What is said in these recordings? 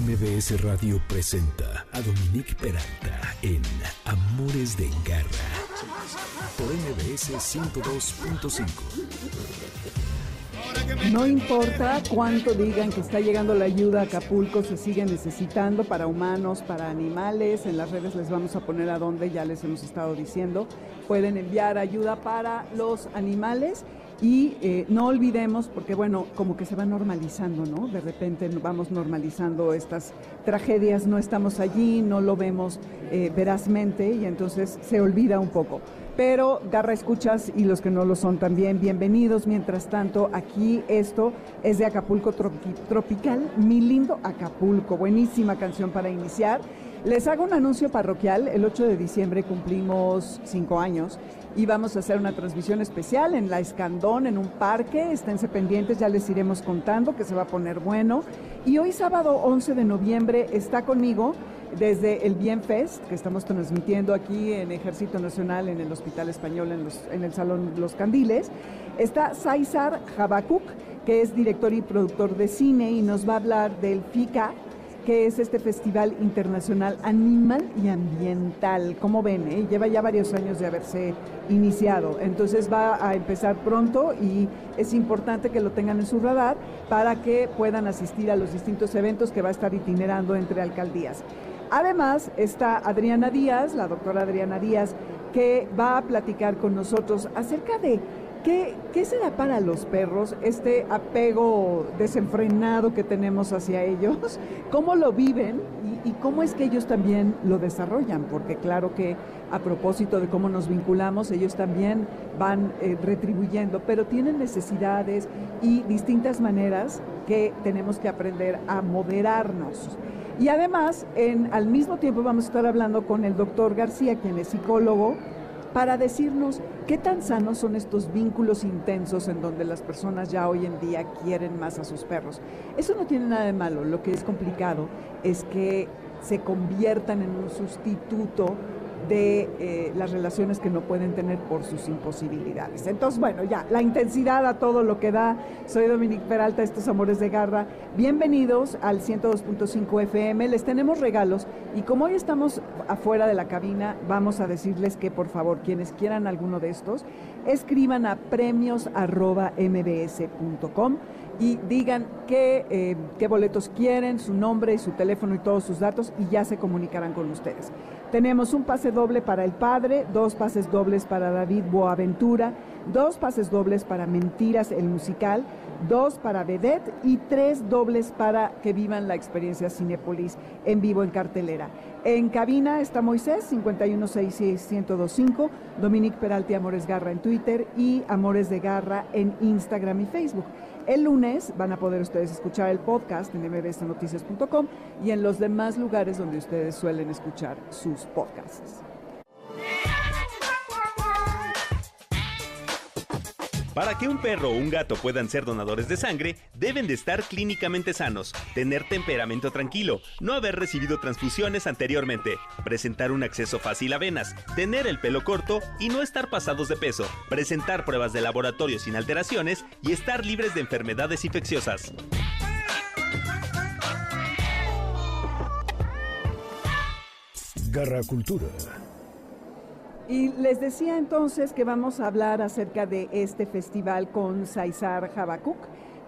MBS Radio presenta a Dominique Peralta en Amores de Garra por MBS 102.5. No importa cuánto digan que está llegando la ayuda a Acapulco, se sigue necesitando para humanos, para animales. En las redes les vamos a poner a dónde, ya les hemos estado diciendo. Pueden enviar ayuda para los animales y eh, no olvidemos, porque bueno, como que se va normalizando, ¿no? De repente vamos normalizando estas tragedias, no estamos allí, no lo vemos eh, verazmente y entonces se olvida un poco. Pero Garra Escuchas y los que no lo son también, bienvenidos. Mientras tanto, aquí esto es de Acapulco Tropical, mi lindo Acapulco, buenísima canción para iniciar. Les hago un anuncio parroquial, el 8 de diciembre cumplimos cinco años y vamos a hacer una transmisión especial en La Escandón, en un parque. Esténse pendientes, ya les iremos contando que se va a poner bueno. Y hoy sábado 11 de noviembre está conmigo desde el Bienfest, que estamos transmitiendo aquí en Ejército Nacional, en el Hospital Español, en, el Salón Los Candiles. Está Saizar Jabakuk, que es director y productor de cine y nos va a hablar del FICA, que es este Festival Internacional Animal y Ambiental. Como ven, eh? lleva ya varios años de haberse iniciado, entonces va a empezar pronto y es importante que lo tengan en su radar para que puedan asistir a los distintos eventos que va a estar itinerando entre alcaldías. Además está Adriana Díaz, la doctora Adriana Díaz, que va a platicar con nosotros acerca de ¿Qué, ¿Qué será para los perros este apego desenfrenado que tenemos hacia ellos? ¿Cómo lo viven y, cómo es que ellos también lo desarrollan? Porque claro que a propósito de cómo nos vinculamos, ellos también van eh, retribuyendo, pero tienen necesidades y distintas maneras que tenemos que aprender a moderarnos. Y además, en, al mismo tiempo vamos a estar hablando con el doctor García, quien es psicólogo, para decirnos qué tan sanos son estos vínculos intensos en donde las personas ya hoy en día quieren más a sus perros. Eso no tiene nada de malo, lo que es complicado es que se conviertan en un sustituto de eh, las relaciones que no pueden tener por sus imposibilidades. Entonces, bueno, ya, la intensidad a todo lo que da. Soy Dominique Peralta, estos Amores de Garra. Bienvenidos al 102.5 FM. Les tenemos regalos y como hoy estamos afuera de la cabina, vamos a decirles que por favor, quienes quieran alguno de estos, escriban a premios.mbs.com y digan qué, eh, qué boletos quieren, su nombre, su teléfono y todos sus datos y ya se comunicarán con ustedes. Tenemos un pase doble para el padre, dos pases dobles para David Boaventura, dos pases dobles para Mentiras, el musical, dos para Vedette y tres dobles para que vivan la experiencia Cinepolis en vivo en cartelera. En cabina está Moisés, 5166125, Dominique Peralti Amores Garra en Twitter y Amores de Garra en Instagram y Facebook. El lunes van a poder ustedes escuchar el podcast en mbsnoticias.com y en los demás lugares donde ustedes suelen escuchar sus podcasts. Para que un perro o un gato puedan ser donadores de sangre, deben de estar clínicamente sanos, tener temperamento tranquilo, no haber recibido transfusiones anteriormente, presentar un acceso fácil a venas, tener el pelo corto y no estar pasados de peso, presentar pruebas de laboratorio sin alteraciones y estar libres de enfermedades infecciosas. Garra Cultura. Y les decía entonces que vamos a hablar acerca de este festival con Saizar Jabakuk,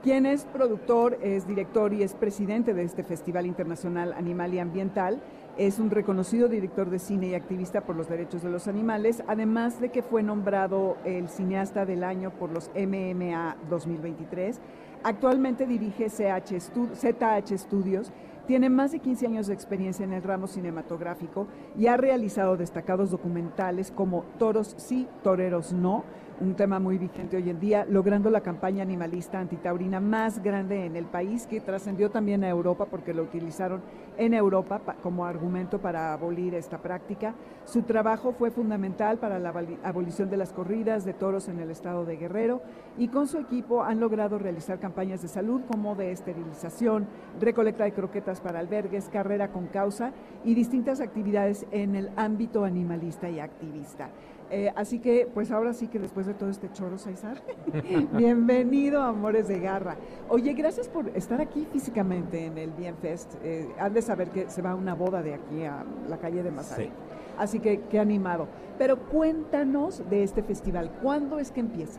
quien es productor, es director y es presidente de este Festival Internacional Animal y Ambiental. Es un reconocido director de cine y activista por los derechos de los animales, además de que fue nombrado el cineasta del año por los MMA 2023. Actualmente dirige ZH Studios tiene más de 15 años de experiencia en el ramo cinematográfico y ha realizado destacados documentales como Toros sí, Toreros no, un tema muy vigente hoy en día, logrando la campaña animalista antitaurina más grande en el país, que trascendió también a Europa porque lo utilizaron en Europa como argumento para abolir esta práctica. Su trabajo fue fundamental para la abolición de las corridas de toros en el estado de Guerrero y con su equipo han logrado realizar campañas de salud como de esterilización, recolecta de croquetas para albergues, carrera con causa y distintas actividades en el ámbito animalista y activista. Eh, así que, pues ahora sí que después de todo este choro, César, bienvenido a Amores de Garra. Oye, gracias por estar aquí físicamente en el Bienfest. Eh, han de saber que se va a una boda de aquí a la calle de Mazarik. Así que, qué animado. Pero cuéntanos de este festival. ¿Cuándo es que empieza?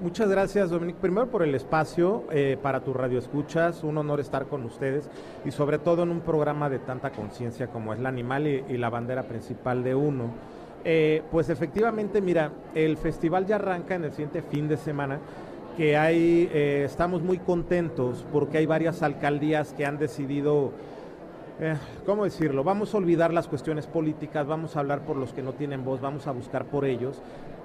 Muchas gracias, Dominique. Primero por el espacio eh, para tu radio escuchas. Un honor estar con ustedes y sobre todo en un programa de tanta conciencia como es la animal y la bandera principal de uno. Eh, pues efectivamente, mira, el festival ya arranca en el siguiente fin de semana, que hay, eh, estamos muy contentos porque hay varias alcaldías que han decidido, eh, ¿cómo decirlo? Vamos a olvidar las cuestiones políticas, vamos a hablar por los que no tienen voz, vamos a buscar por ellos.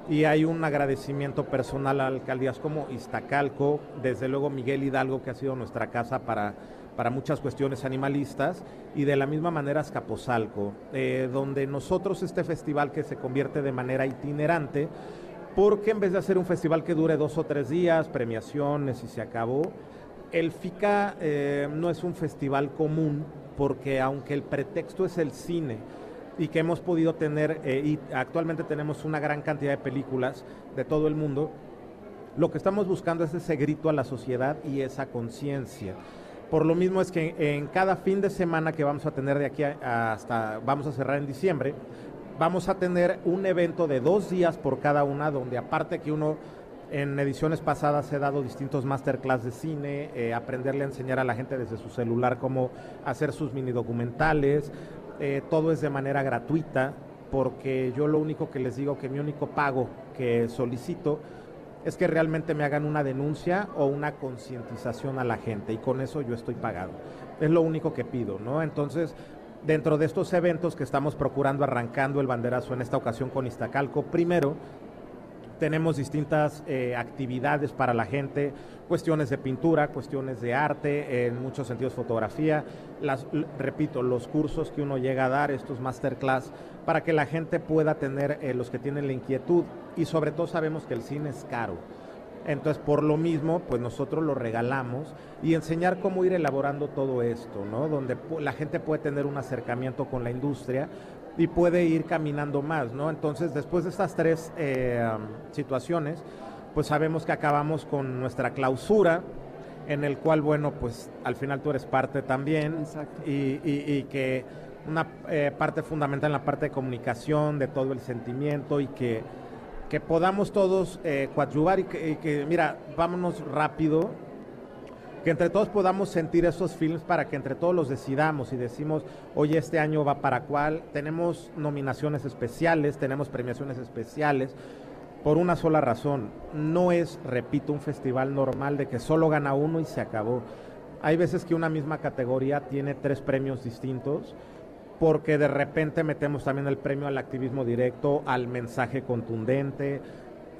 Y hay un agradecimiento personal a alcaldías como Iztacalco, desde luego Miguel Hidalgo, que ha sido nuestra casa para para muchas cuestiones animalistas, y de la misma manera Escaposalco, eh, donde nosotros este festival que se convierte de manera itinerante, porque en vez de hacer un festival que dure dos o tres días, premiaciones y se acabó, el FICA eh, no es un festival común, porque aunque el pretexto es el cine, y que hemos podido tener, eh, y actualmente tenemos una gran cantidad de películas de todo el mundo, lo que estamos buscando es ese grito a la sociedad y esa conciencia. Por lo mismo es que en cada fin de semana que vamos a tener de aquí hasta, vamos a cerrar en diciembre, vamos a tener un evento de dos días por cada una, donde aparte que uno en ediciones pasadas he dado distintos masterclass de cine, eh, aprenderle a enseñar a la gente desde su celular cómo hacer sus mini documentales, eh, todo es de manera gratuita, porque yo lo único que les digo que mi único pago que solicito es que realmente me hagan una denuncia o una concientización a la gente y con eso yo estoy pagado. Es lo único que pido, ¿no? Entonces, dentro de estos eventos que estamos procurando arrancando el banderazo en esta ocasión con Iztacalco, primero tenemos distintas eh, actividades para la gente, cuestiones de pintura, cuestiones de arte, en muchos sentidos fotografía, repito, los cursos que uno llega a dar, estos masterclass, para que la gente pueda tener eh, los que tienen la inquietud y sobre todo sabemos que el cine es caro. Entonces, por lo mismo, pues nosotros lo regalamos y enseñar cómo ir elaborando todo esto, ¿no? Donde la gente puede tener un acercamiento con la industria y puede ir caminando más, ¿no? Entonces, después de estas tres eh, situaciones, pues sabemos que acabamos con nuestra clausura, en el cual, bueno, pues al final tú eres parte también y, que una eh, parte fundamental en la parte de comunicación, de todo el sentimiento y que, que podamos todos eh, coadyuvar y que, y que, mira, vámonos rápido, que entre todos podamos sentir esos films para que entre todos los decidamos y decimos, oye, este año va para cuál. Tenemos nominaciones especiales, tenemos premiaciones especiales, por una sola razón. No es, repito, un festival normal de que solo gana uno y se acabó. Hay veces que una misma categoría tiene tres premios distintos porque de repente metemos también el premio al activismo directo, al mensaje contundente,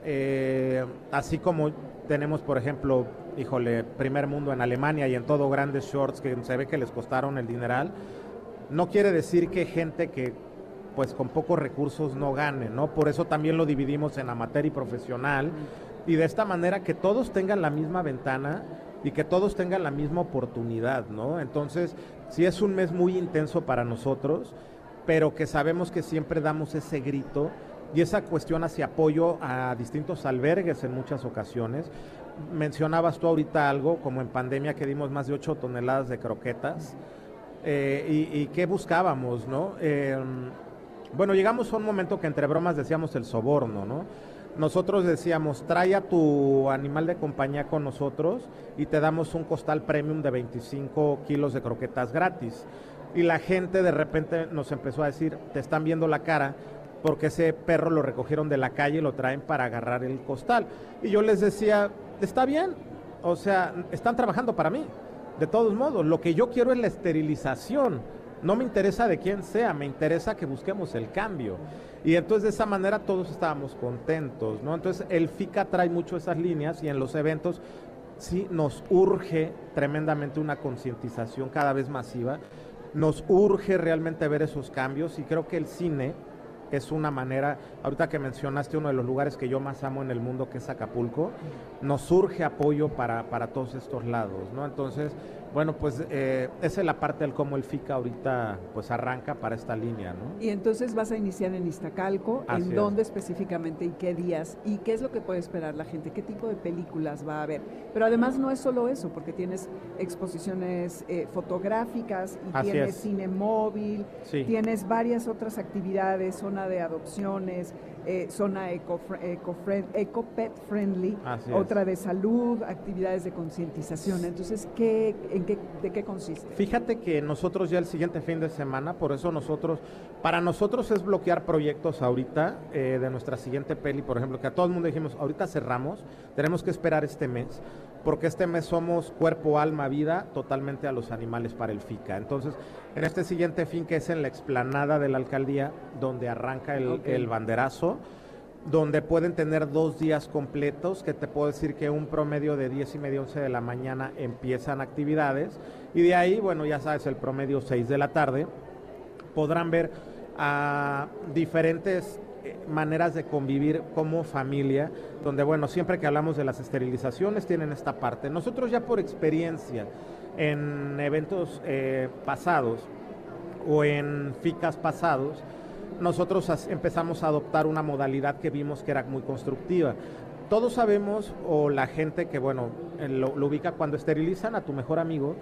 eh, así como tenemos, por ejemplo, híjole, primer mundo en Alemania y en todo grandes shorts que se ve que les costaron el dineral, no quiere decir que gente que pues con pocos recursos no gane, ¿no? Por eso también lo dividimos en amateur y profesional y de esta manera que todos tengan la misma ventana y que todos tengan la misma oportunidad, ¿no? Entonces, sí es un mes muy intenso para nosotros, pero que sabemos que siempre damos ese grito y esa cuestión hacia apoyo a distintos albergues en muchas ocasiones. Mencionabas tú ahorita algo, como en pandemia que dimos más de 8 toneladas de croquetas. Eh, y, qué buscábamos, ¿no? Em, bueno, llegamos a un momento que entre bromas decíamos el soborno, ¿no? Nosotros decíamos, trae a tu animal de compañía con nosotros y te damos un costal premium de 25 kilos de croquetas gratis. Y la gente de repente nos empezó a decir, te están viendo la cara, porque ese perro lo recogieron de la calle y lo traen para agarrar el costal. Y yo les decía, está bien, o sea, están trabajando para mí. De todos modos, lo que yo quiero es la esterilización. No me interesa de quién sea, me interesa que busquemos el cambio. Y entonces de esa manera todos estábamos contentos, ¿no? Entonces el FICA trae mucho esas líneas y en los eventos sí nos urge tremendamente una concientización cada vez masiva. Nos urge realmente ver esos cambios y creo que el cine es una manera, ahorita que mencionaste uno de los lugares que yo más amo en el mundo, que es Acapulco, nos surge apoyo para, para todos estos lados, ¿no? Entonces, Bueno, pues eh, esa es la parte del cómo el FICA ahorita pues arranca para esta línea, ¿no? Y entonces vas a iniciar en Iztacalco, ¿en dónde específicamente y qué días? ¿Y qué es lo que puede esperar la gente? ¿Qué tipo de películas va a haber? Pero además no es solo eso, porque tienes exposiciones eh, fotográficas y tienes cine móvil, tienes varias otras actividades, zona de adopciones, eh, zona eco, eco, pet friendly, otra de salud, actividades de concientización. Entonces, ¿qué, en qué, ¿de qué consiste? Fíjate que nosotros ya el siguiente fin de semana, por eso nosotros, para nosotros es bloquear proyectos ahorita eh, de nuestra siguiente peli, por ejemplo, que a todo el mundo dijimos, ahorita cerramos, tenemos que esperar este mes porque este mes somos cuerpo, alma, vida totalmente a los animales para el FICA. Entonces, en este siguiente fin que es en la explanada de la alcaldía, donde arranca el, banderazo, donde pueden tener dos días completos, que te puedo decir que un promedio de 10 y media, 11 de la mañana empiezan actividades, y de ahí, bueno, ya sabes, el promedio 6 de la tarde, podrán ver a diferentes maneras de convivir como familia, donde, bueno, siempre que hablamos de las esterilizaciones tienen esta parte. Nosotros ya por experiencia en eventos eh, pasados o en ficas pasados, nosotros empezamos a adoptar una modalidad que vimos que era muy constructiva. Todos sabemos, o la gente que, bueno, lo ubica cuando esterilizan a tu mejor amigo,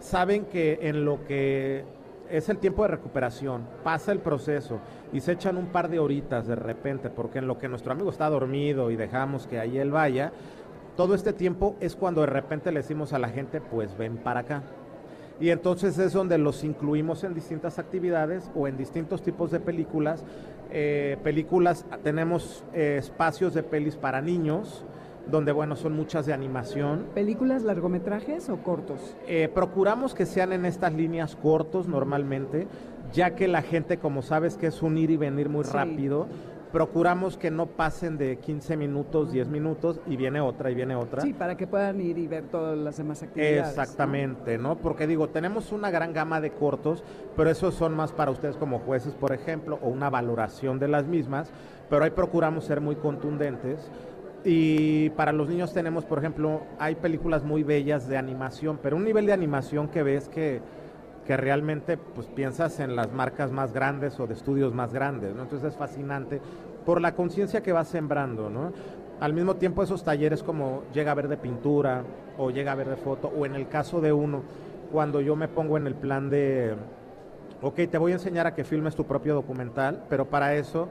saben que en lo que es el tiempo de recuperación, pasa el proceso y se echan un par de horitas de repente, porque en lo que nuestro amigo está dormido y dejamos que ahí él vaya, todo este tiempo es cuando de repente le decimos a la gente, pues ven para acá. Y entonces es donde los incluimos en distintas actividades o en distintos tipos de películas. Eh, películas, tenemos eh, espacios de pelis para niños, donde bueno, son muchas de animación. ¿Películas largometrajes o cortos? Eh, procuramos que sean en estas líneas cortos normalmente, ya que la gente, como sabes que es un ir y venir muy rápido, procuramos que no pasen de 15 minutos, 10 minutos y viene otra y viene otra. Sí, para que puedan ir y ver todas las demás actividades. Exactamente, ¿no? Porque digo, tenemos una gran gama de cortos, pero esos son más para ustedes como jueces, por ejemplo, o una valoración de las mismas, pero ahí procuramos ser muy contundentes y para los niños tenemos, por ejemplo, hay películas muy bellas de animación, pero un nivel de animación que ves que, que realmente pues piensas en las marcas más grandes o de estudios más grandes, ¿no? Entonces es fascinante por la conciencia que va sembrando, ¿no? Al mismo tiempo esos talleres como llega a ver de pintura o llega a ver de foto, o en el caso de uno, cuando yo me pongo en el plan de, ok, te voy a enseñar a que filmes tu propio documental, pero para eso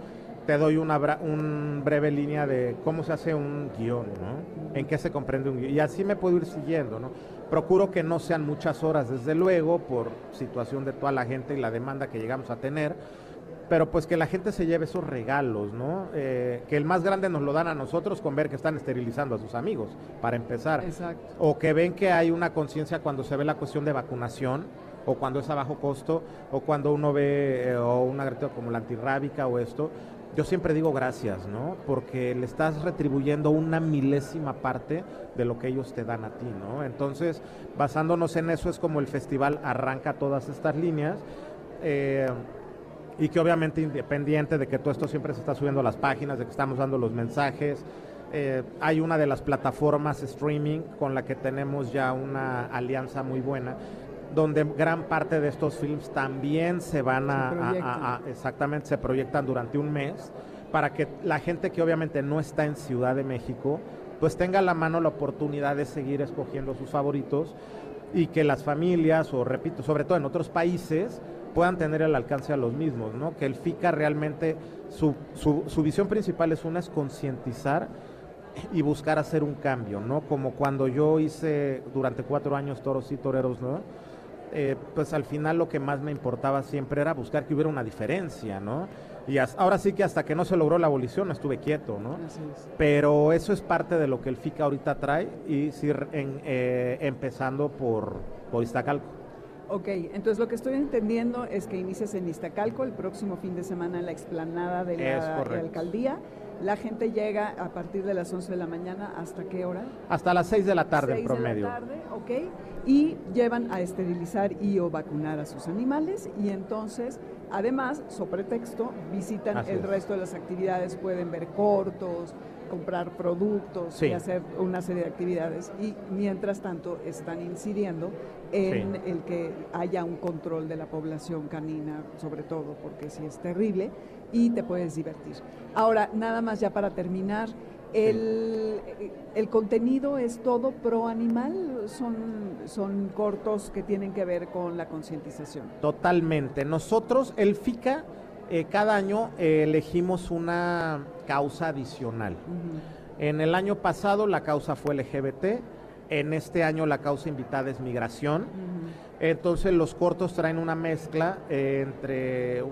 te doy una un breve línea de cómo se hace un guion, ¿no? En qué se comprende un guion. Y así me puedo ir siguiendo, ¿no? Procuro que no sean muchas horas, desde luego, por situación de toda la gente y la demanda que llegamos a tener, pero pues que la gente se lleve esos regalos, ¿no? Eh, que el más grande nos lo dan a nosotros con ver que están esterilizando a sus amigos, para empezar. Exacto. O que ven que hay una conciencia cuando se ve la cuestión de vacunación, o cuando es a bajo costo, o cuando uno ve eh, o una como la antirrábica o esto, yo siempre digo gracias, ¿no? Porque le estás retribuyendo una milésima parte de lo que ellos te dan a ti, ¿no? Entonces, basándonos en eso, es como el festival arranca todas estas líneas. Eh, y que obviamente independiente de que todo esto siempre se está subiendo las páginas, de que estamos dando los mensajes, eh, hay una de las plataformas streaming con la que tenemos ya una alianza muy buena, donde gran parte de estos films también se van a, exactamente, se proyectan durante un mes, para que la gente que obviamente no está en Ciudad de México, pues tenga a la mano la oportunidad de seguir escogiendo sus favoritos y que las familias, o repito, sobre todo en otros países, puedan tener el alcance a los mismos, ¿no? Que el FICA realmente, su, su, su visión principal es una, es concientizar y buscar hacer un cambio, ¿no? Como cuando yo hice durante cuatro años toros y toreros, ¿no? Eh, pues al final lo que más me importaba siempre era buscar que hubiera una diferencia, ¿no? Y ahora sí que hasta que no se logró la abolición estuve quieto, ¿no? Pero eso es parte de lo que el FICA ahorita trae y sí, eh, empezando por, por Iztacalco. Ok, entonces lo que estoy entendiendo es que inicias en Iztacalco el próximo fin de semana en la explanada de la alcaldía la gente llega a partir de las 11 de la mañana, ¿hasta qué hora? Hasta las 6 de la tarde en promedio. De la tarde, ok. Y llevan a esterilizar y o vacunar a sus animales y entonces, además, sobre texto, visitan el resto de las actividades, pueden ver cortos, comprar productos y hacer una serie de actividades. Y mientras tanto están incidiendo en el que haya un control de la población canina, sobre todo, porque si es terrible, y te puedes divertir. Ahora, nada más ya para terminar, el, el, contenido es todo pro animal, son, son cortos que tienen que ver con la concientización. Totalmente. Nosotros, el FICA, eh, cada año eh, elegimos una causa adicional. En el año pasado la causa fue LGBT, en este año la causa invitada es migración. Entonces los cortos traen una mezcla eh, entre,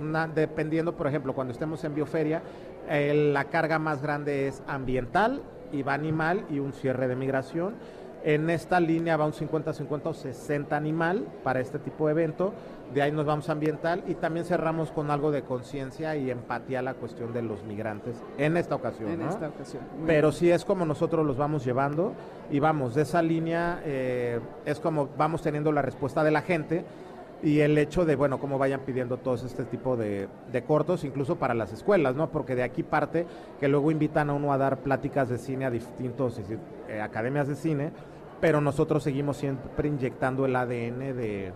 una, dependiendo, por ejemplo, cuando estemos en bioferia, la carga más grande es ambiental y va animal y un cierre de migración. En esta línea va un 50-50 o 60 animal para este tipo de evento de ahí nos vamos a ambiental y también cerramos con algo de conciencia y empatía a la cuestión de los migrantes en esta ocasión. En esta ocasión. Pero sí es como nosotros los vamos llevando y vamos, de esa línea eh, es como vamos teniendo la respuesta de la gente y el hecho de, bueno, cómo vayan pidiendo todos este tipo de, cortos, incluso para las escuelas, ¿no? Porque de aquí parte que luego invitan a uno a dar pláticas de cine a distintos eh, academias de cine, pero nosotros seguimos siempre inyectando el ADN de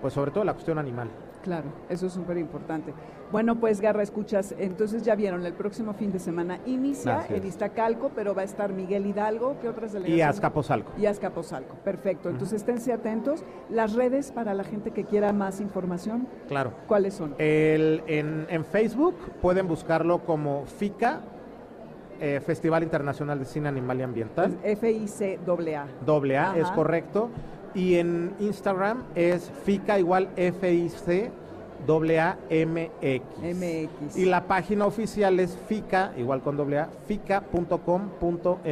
pues sobre todo la cuestión animal. Claro, eso es súper importante. Bueno, pues Garra, escuchas, entonces ya vieron, el próximo fin de semana inicia en Iztacalco, pero va a estar Miguel Hidalgo, ¿qué otras delegaciones? Y Azcapotzalco. Y Azcapotzalco, perfecto. Entonces esténse atentos. Las redes para la gente que quiera más información. Claro. ¿Cuáles son? El, en, en Facebook pueden buscarlo como FICA, eh, Festival Internacional de Cine Animal y Ambiental. F-I-C-A-A. A, es correcto. Y en Instagram es FICA igual FIC. MX. Y la página oficial es FICA, igual con AA, fica.com.mx.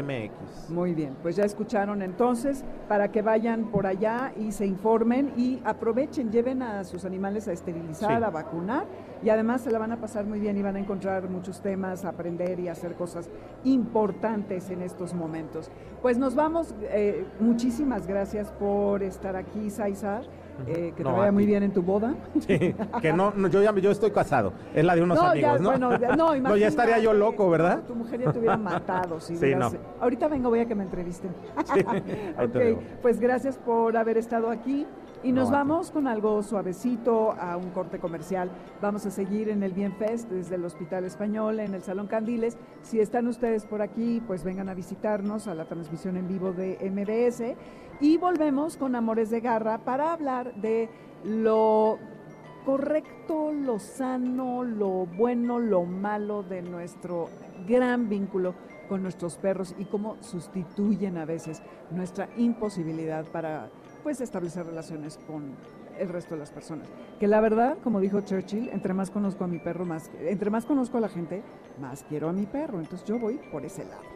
Muy bien, pues ya escucharon entonces, para que vayan por allá y se informen y aprovechen, lleven a sus animales a esterilizar, a vacunar y además se la van a pasar muy bien y van a encontrar muchos temas, aprender y hacer cosas importantes en estos momentos. Pues nos vamos, eh, muchísimas gracias por estar aquí, Saizar. Eh, que te vaya muy bien en tu boda. Sí, que no, yo ya yo estoy casado, es la de unos amigos, ¿no? Bueno, no, ya estaría yo loco, ¿verdad? Tu mujer ya te hubiera matado. Si sí, no. Ahorita vengo, voy a que me entrevisten. Sí, ok, pues gracias por haber estado aquí. Y nos vamos con algo suavecito a un corte comercial. Vamos a seguir en el Bienfest desde el Hospital Español, en el Salón Candiles. Si están ustedes por aquí, pues vengan a visitarnos a la transmisión en vivo de MBS. Y volvemos con Amores de Garra para hablar de lo correcto, lo sano, lo bueno, lo malo de nuestro gran vínculo con nuestros perros y cómo sustituyen a veces nuestra imposibilidad para pues establecer relaciones con el resto de las personas. Que la verdad, como dijo Churchill, entre más conozco a mi perro, más entre más conozco a la gente, más quiero a mi perro. Entonces yo voy por ese lado.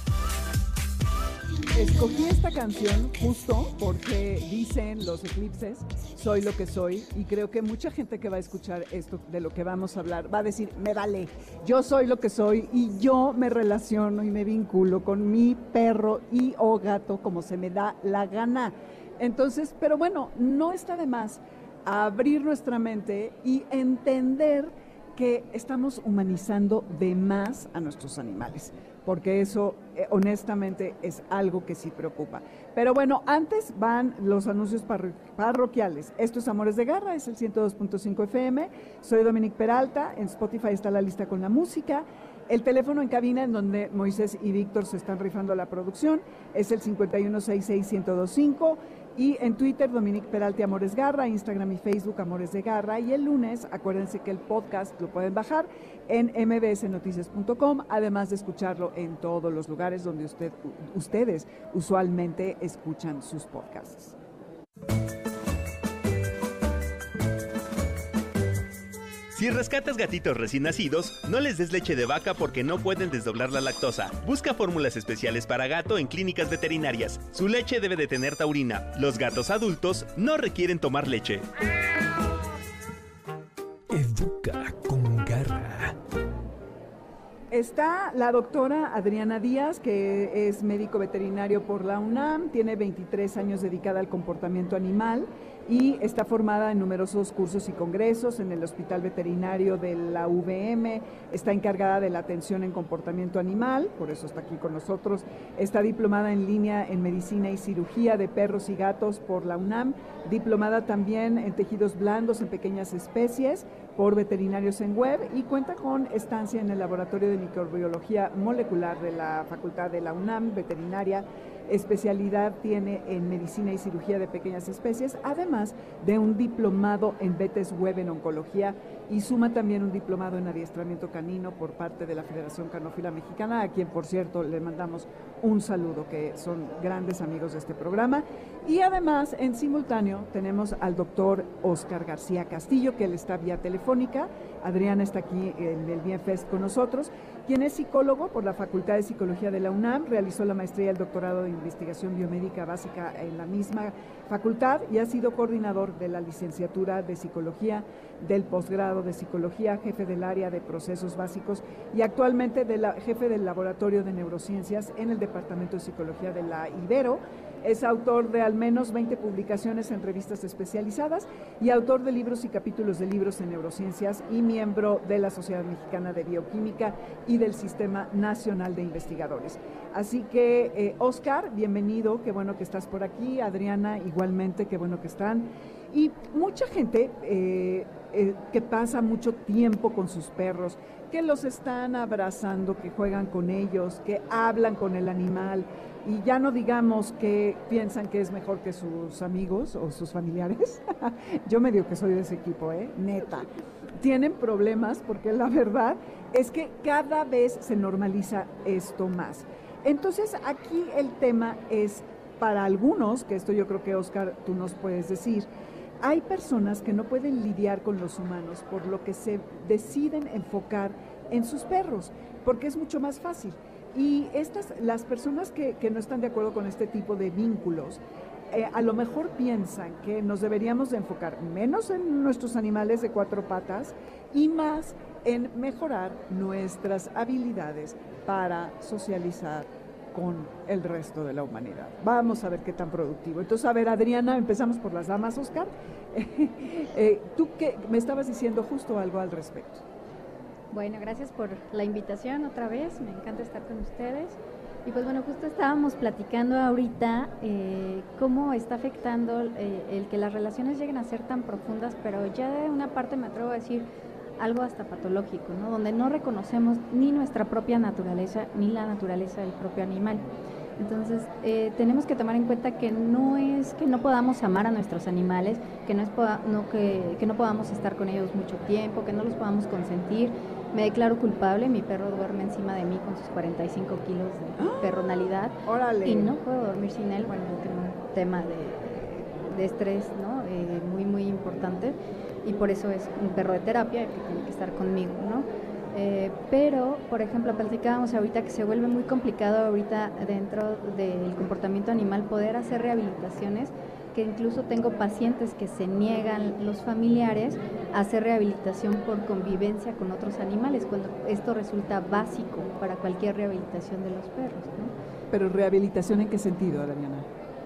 Escogí esta canción justo porque dicen los eclipses, soy lo que soy, y creo que mucha gente que va a escuchar esto de lo que vamos a hablar va a decir, me vale, yo soy lo que soy y yo me relaciono y me vinculo con mi perro y o gato como se me da la gana. Entonces, pero bueno, no está de más abrir nuestra mente y entender que estamos humanizando de más a nuestros animales porque eso eh, honestamente es algo que sí preocupa. Pero bueno, antes van los anuncios parroquiales. Esto es Amores de Garra, es el 102.5 FM. Soy Dominique Peralta, en Spotify está la lista con la música. El teléfono en cabina en donde Moisés y Víctor se están rifando la producción es el 5166125 y en Twitter, Dominique Peralti Amores Garra, Instagram y Facebook Amores de Garra. Y el lunes, acuérdense que el podcast lo pueden bajar en mbsnoticias.com, además de escucharlo en todos los lugares donde usted, ustedes usualmente escuchan sus podcasts. Si rescatas gatitos recién nacidos, no les des leche de vaca porque no pueden desdoblar la lactosa. Busca fórmulas especiales para gato en clínicas veterinarias. Su leche debe de tener taurina. Los gatos adultos no requieren tomar leche. Educa con garra. Está la doctora Adriana Díaz, que es médico veterinario por la UNAM, tiene 23 años dedicada al comportamiento animal y está formada en numerosos cursos y congresos en el Hospital Veterinario de la VM, está encargada de la atención en comportamiento animal, por eso está aquí con nosotros, está diplomada en línea en medicina y cirugía de perros y gatos por la UNAM, diplomada también en tejidos blandos en pequeñas especies por veterinarios en web y cuenta con estancia en el Laboratorio de Microbiología Molecular de la Facultad de la UNAM Veterinaria especialidad tiene en medicina y cirugía de pequeñas especies, además de un diplomado en BETES Web en oncología y suma también un diplomado en adiestramiento canino por parte de la Federación Canófila Mexicana, a quien por cierto le mandamos un saludo, que son grandes amigos de este programa. Y además, en simultáneo, tenemos al doctor Oscar García Castillo, que él está vía telefónica. Adriana está aquí en el Bienfest con nosotros quien es psicólogo por la Facultad de Psicología de la UNAM, realizó la maestría y el doctorado de investigación biomédica básica en la misma facultad y ha sido coordinador de la licenciatura de psicología, del posgrado de psicología, jefe del área de procesos básicos y actualmente jefe del laboratorio de neurociencias en el Departamento de Psicología de la Ibero es autor de al menos 20 publicaciones en revistas especializadas y autor de libros y capítulos de libros en neurociencias y miembro de la Sociedad Mexicana de Bioquímica y del Sistema Nacional de Investigadores. Así que, eh, Oscar, bienvenido, qué bueno que estás por aquí. Adriana, igualmente, qué bueno que están. Y mucha gente eh, eh, que pasa mucho tiempo con sus perros, que los están abrazando, que juegan con ellos, que hablan con el animal y ya no digamos que piensan que es mejor que sus amigos o sus familiares. Yo me digo que soy de ese equipo, ¿eh? Neta. Tienen problemas porque la verdad es que cada vez se normaliza esto más. Entonces aquí el tema es para algunos, que esto yo creo que Oscar tú nos puedes decir, hay personas que no pueden lidiar con los humanos, por lo que se deciden enfocar en sus perros, porque es mucho más fácil. Y estas, las personas que, no están de acuerdo con este tipo de vínculos, eh, a lo mejor piensan que nos deberíamos de enfocar menos en nuestros animales de cuatro patas y más en mejorar nuestras habilidades para socializar con el resto de la humanidad. Vamos a ver qué tan productivo. Entonces, a ver, Adriana, empezamos por las damas, Oscar. Eh, tú que me estabas diciendo justo algo al respecto. Bueno, gracias por la invitación otra vez, me encanta estar con ustedes. Y pues bueno, justo estábamos platicando ahorita eh, cómo está afectando eh, el que las relaciones lleguen a ser tan profundas, pero ya de una parte me atrevo a decir algo hasta patológico, ¿no? donde no reconocemos ni nuestra propia naturaleza ni la naturaleza del propio animal. Entonces, eh, tenemos que tomar en cuenta que no es que no podamos amar a nuestros animales, que no, es no, que, que no podamos estar con ellos mucho tiempo, que no los podamos consentir, me declaro culpable, mi perro duerme encima de mí con sus 45 kilos de ¡Ah! perronalidad y no puedo dormir sin él, bueno, tengo un tema de, estrés ¿no? Eh, muy, muy importante y por eso es un perro de terapia que tiene que estar conmigo, ¿no? Eh, pero, por ejemplo, platicábamos ahorita que se vuelve muy complicado ahorita dentro del comportamiento animal poder hacer rehabilitaciones que incluso tengo pacientes que se niegan los familiares a hacer rehabilitación por convivencia con otros animales, cuando esto resulta básico para cualquier rehabilitación de los perros. Pero rehabilitación en qué sentido, Damiana?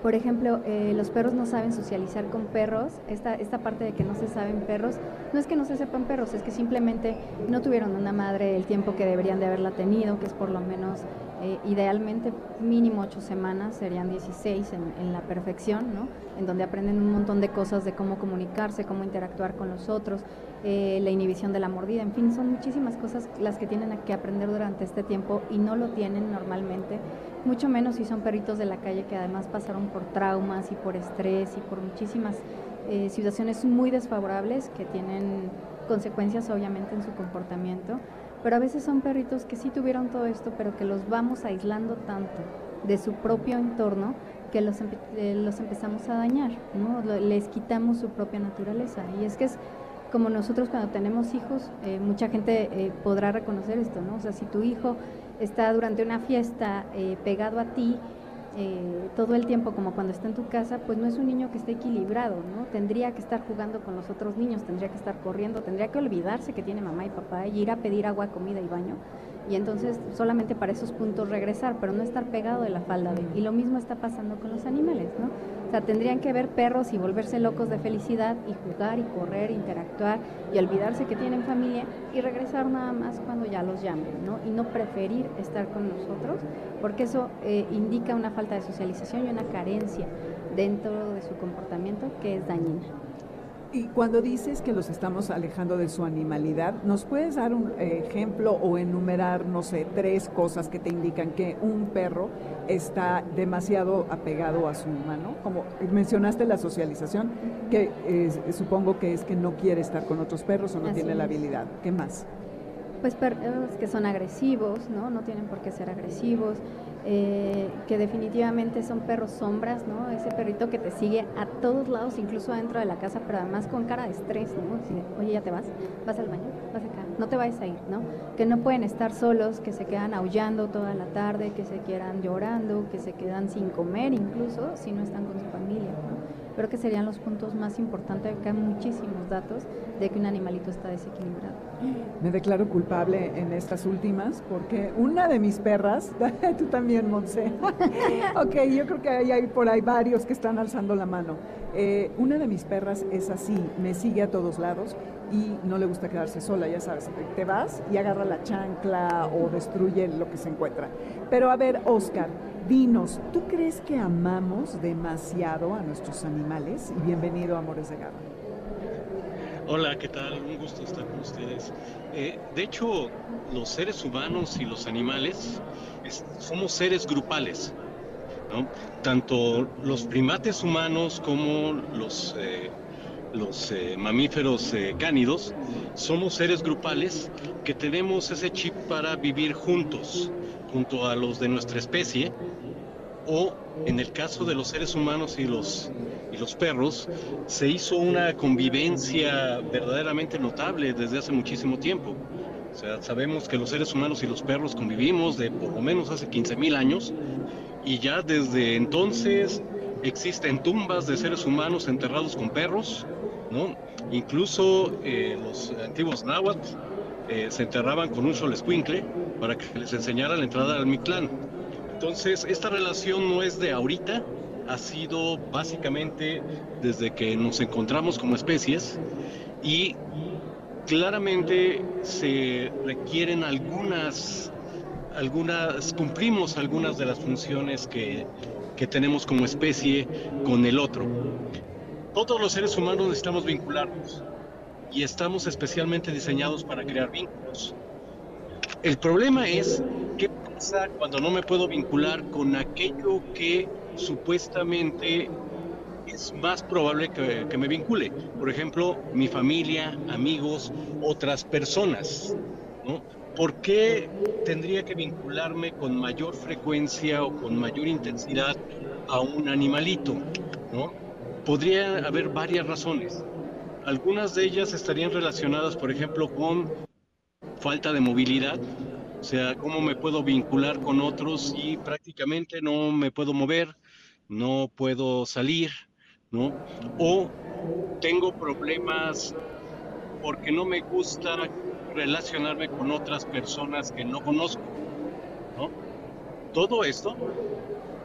Por ejemplo, eh, los perros no saben socializar con perros. Esta, esta parte de que no se saben perros, no es que no se sepan perros, es que simplemente no tuvieron una madre el tiempo que deberían de haberla tenido, que es por lo menos eh, idealmente mínimo ocho semanas, serían 16 en, la perfección, ¿no? en donde aprenden un montón de cosas de cómo comunicarse, cómo interactuar con los otros, eh, la inhibición de la mordida, en fin, son muchísimas cosas las que tienen que aprender durante este tiempo y no lo tienen normalmente, mucho menos si son perritos de la calle que además pasaron por traumas y por estrés y por muchísimas eh, situaciones muy desfavorables que tienen consecuencias obviamente en su comportamiento pero a veces son perritos que sí tuvieron todo esto, pero que los vamos aislando tanto de su propio entorno que los, eh, los empezamos a dañar, ¿no? les quitamos su propia naturaleza. Y es que es como nosotros cuando tenemos hijos, eh, mucha gente eh, podrá reconocer esto, ¿no? O sea, si tu hijo está durante una fiesta eh, pegado a ti, todo el tiempo como cuando está en tu casa, pues no es un niño que esté equilibrado, ¿no? Tendría que estar jugando con los otros niños, tendría que estar corriendo, tendría que olvidarse que tiene mamá y papá y ir a pedir agua, comida y baño y entonces solamente para esos puntos regresar, pero no estar pegado de la falda de. Y lo mismo está pasando con los animales, ¿no? O sea, tendrían que ver perros y volverse locos de felicidad y jugar y correr, interactuar y olvidarse que tienen familia y regresar nada más cuando ya los llamen, ¿no? Y no preferir estar con nosotros, porque eso eh, indica una falta de socialización y una carencia dentro de su comportamiento que es dañina. Y cuando dices que los estamos alejando de su animalidad, ¿nos puedes dar un ejemplo o enumerar, no sé, tres cosas que te indican que un perro está demasiado apegado a su humano? Como mencionaste la socialización, que supongo que es que no quiere estar con otros perros o no tiene la habilidad. ¿Qué más? Pues perros que son agresivos, ¿no? No tienen por qué ser agresivos eh, que definitivamente son perros sombras, ¿no? Ese perrito que te sigue a todos lados, incluso dentro de la casa, pero además con cara de estrés, ¿no? Oye, ya te vas, vas al baño, vas acá, no te vayas a ir, ¿no? Que no pueden estar solos, que se quedan aullando toda la tarde, que se quedan llorando, que se quedan sin comer incluso si no están con su familia, ¿no? Creo que serían los puntos más importantes, acá hay muchísimos datos de que un animalito está desequilibrado. Me declaro culpable en estas últimas porque una de mis perras, tú también, Monse, ok, yo creo que hay, por ahí varios que están alzando la mano. Eh, una de mis perras es así, me sigue a todos lados y no le gusta quedarse sola, ya sabes, te vas y agarra la chancla o destruye lo que se encuentra. Pero a ver, Oscar, dinos, ¿tú crees que amamos demasiado a nuestros animales? Y bienvenido Amores de Garra. Hola, ¿qué tal? Un gusto estar con ustedes. Eh, de hecho, los seres humanos y los animales somos seres grupales. Tanto los primates humanos como los, eh, los eh, mamíferos eh, cánidos somos seres grupales que tenemos ese chip para vivir juntos, junto a los de nuestra especie, o en el caso de los seres humanos y los, y los perros, se hizo una convivencia verdaderamente notable desde hace muchísimo tiempo. O sea, sabemos que los seres humanos y los perros convivimos de por lo menos hace 15.000 años y ya desde entonces existen tumbas de seres humanos enterrados con perros, ¿no? Incluso eh, los antiguos náhuatl eh, se enterraban con un escuincle para que les enseñara la entrada al Mictlán. Entonces, esta relación no es de ahorita, ha sido básicamente desde que nos encontramos como especies y claramente se requieren algunas, algunas, cumplimos algunas de las funciones que, que tenemos como especie con el otro. Todos los seres humanos necesitamos vincularnos y estamos especialmente diseñados para crear vínculos. El problema es qué pasa cuando no me puedo vincular con aquello que supuestamente es más probable que, me vincule. Por ejemplo, mi familia, amigos, otras personas. ¿no? ¿Por qué tendría que vincularme con mayor frecuencia o con mayor intensidad a un animalito? ¿no? Podría haber varias razones. Algunas de ellas estarían relacionadas, por ejemplo, con falta de movilidad, o sea, cómo me puedo vincular con otros y prácticamente no me puedo mover, no puedo salir, ¿no? O tengo problemas porque no me gusta relacionarme con otras personas que no conozco, ¿no? Todo esto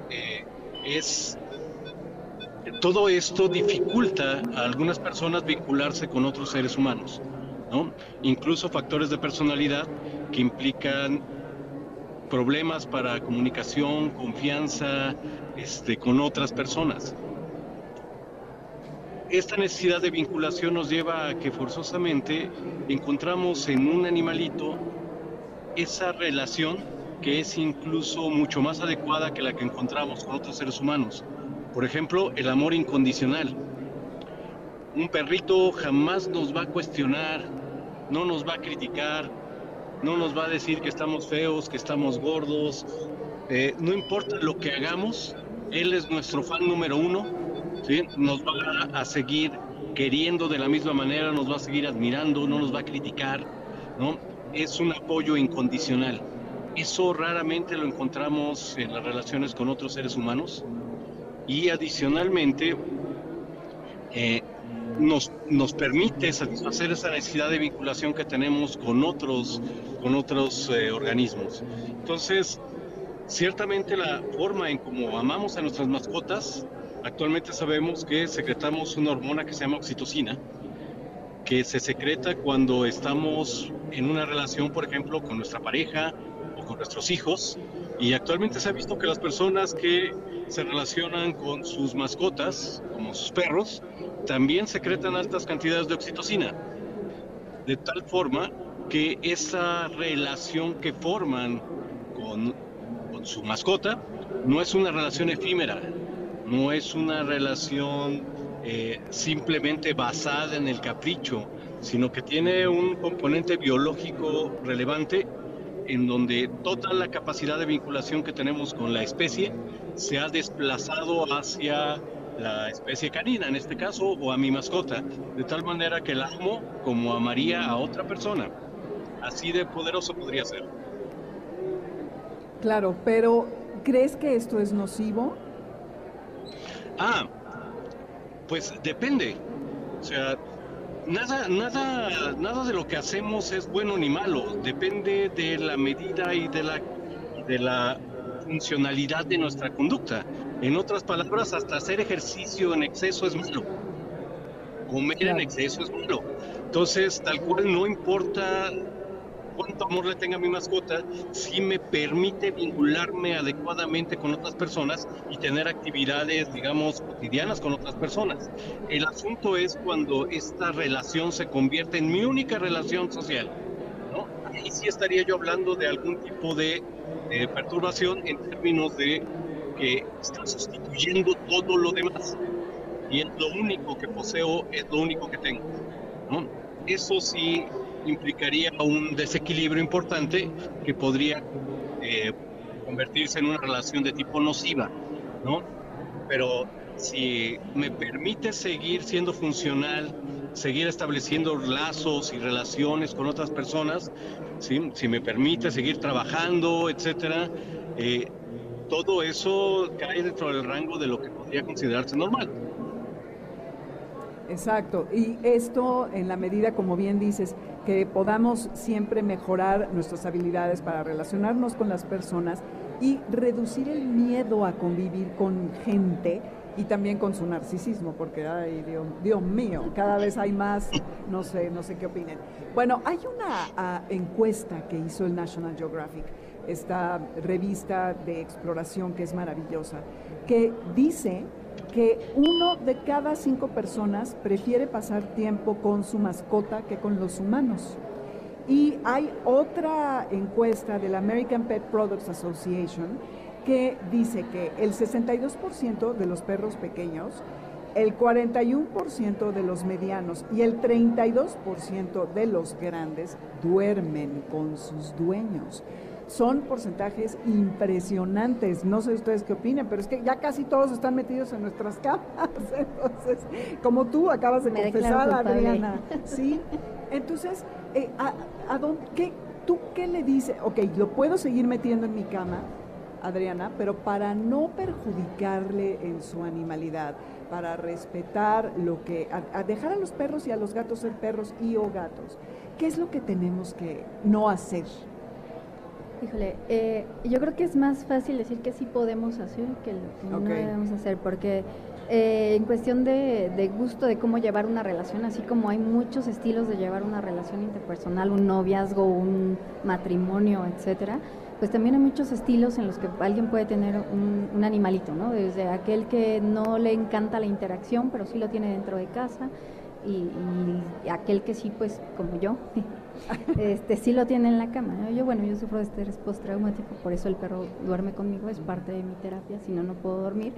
eh, es todo esto dificulta a algunas personas vincularse con otros seres humanos, ¿no? Incluso factores de personalidad que implican problemas para comunicación, confianza este, con otras personas esta necesidad de vinculación nos lleva a que forzosamente encontramos en un animalito esa relación que es incluso mucho más adecuada que la que encontramos con otros seres humanos. Por ejemplo, el amor incondicional. Un perrito jamás nos va a cuestionar, no nos va a criticar, no nos va a decir que estamos feos, que estamos gordos. Eh, no importa lo que hagamos, él es nuestro fan número uno nos va a seguir queriendo de la misma manera, nos va a seguir admirando, no nos va a criticar, ¿no? Es un apoyo incondicional. Eso raramente lo encontramos en las relaciones con otros seres humanos y adicionalmente eh, nos, nos permite satisfacer esa necesidad de vinculación que tenemos con otros, con otros eh, organismos. Entonces, ciertamente la forma en cómo amamos a nuestras mascotas, actualmente sabemos que secretamos una hormona que se llama oxitocina, que se secreta cuando estamos en una relación, por ejemplo, con nuestra pareja o con nuestros hijos. Y actualmente se ha visto que las personas que se relacionan con sus mascotas, como sus perros, también secretan altas cantidades de oxitocina. De tal forma que esa relación que forman con, con su mascota no es una relación efímera, no es una relación eh, simplemente basada en el capricho, sino que tiene un componente biológico relevante en donde toda la capacidad de vinculación que tenemos con la especie se ha desplazado hacia la especie canina en este caso o a mi mascota, de tal manera que la amo como amaría a otra persona. Así de poderoso podría ser. Claro, pero ¿crees que esto es nocivo? Ah, pues depende. O sea, nada, nada, nada de lo que hacemos es bueno ni malo. Depende de la medida y de la, de la funcionalidad de nuestra conducta. En otras palabras, hasta hacer ejercicio en exceso es malo. Comer en exceso es malo. Entonces, tal cual no importa cuánto amor le tenga a mi mascota, si me permite vincularme adecuadamente con otras personas y tener actividades, digamos, cotidianas con otras personas. El asunto es cuando esta relación se convierte en mi única relación social. ¿no? Ahí sí estaría yo hablando de algún tipo de, de perturbación en términos de que está sustituyendo todo lo demás y es lo único que poseo, es lo único que tengo. ¿no? Eso sí implicaría un desequilibrio importante que podría eh, convertirse en una relación de tipo nociva, ¿no? Pero si me permite seguir siendo funcional, seguir estableciendo lazos y relaciones con otras personas, si me permite seguir trabajando, etcétera, eh, todo eso cae dentro del rango de lo que podría considerarse normal. Exacto, y esto en la medida, como bien dices, que podamos siempre mejorar nuestras habilidades para relacionarnos con las personas y reducir el miedo a convivir con gente y también con su narcisismo, porque ay Dios, mío, cada vez hay más, no sé, no sé qué opinen. Bueno, hay una uh, encuesta que hizo el National Geographic, esta revista de exploración que es maravillosa, que dice que uno de cada cinco personas prefiere pasar tiempo con su mascota que con los humanos. Y hay otra encuesta de la American Pet Products Association que dice que el 62% de los perros pequeños, el 41% de los medianos y el 32% de los grandes duermen con sus dueños son porcentajes impresionantes. No sé ustedes qué opinan, pero es que ya casi todos están metidos en nuestras camas. Entonces, como tú acabas de confesar, Adriana. Sí. Entonces, eh, ¿a, dónde, qué, ¿tú qué le dices? Ok, lo puedo seguir metiendo en mi cama, Adriana, pero para no perjudicarle en su animalidad, para respetar lo que, a, dejar a los perros y a los gatos ser perros y o gatos, ¿qué es lo que tenemos que no hacer? Híjole, eh, yo creo que es más fácil decir que sí podemos hacer que lo que no debemos hacer, porque eh, en cuestión de, gusto de cómo llevar una relación, así como hay muchos estilos de llevar una relación interpersonal, un noviazgo, un matrimonio, etcétera, pues también hay muchos estilos en los que alguien puede tener un, animalito, ¿no? Desde aquel que no le encanta la interacción, pero sí lo tiene dentro de casa, y, y aquel que sí, pues como yo, este, sí lo tiene en la cama. Yo, bueno, yo sufro de estrés postraumático, por eso el perro duerme conmigo, es parte de mi terapia, si no, no puedo dormir.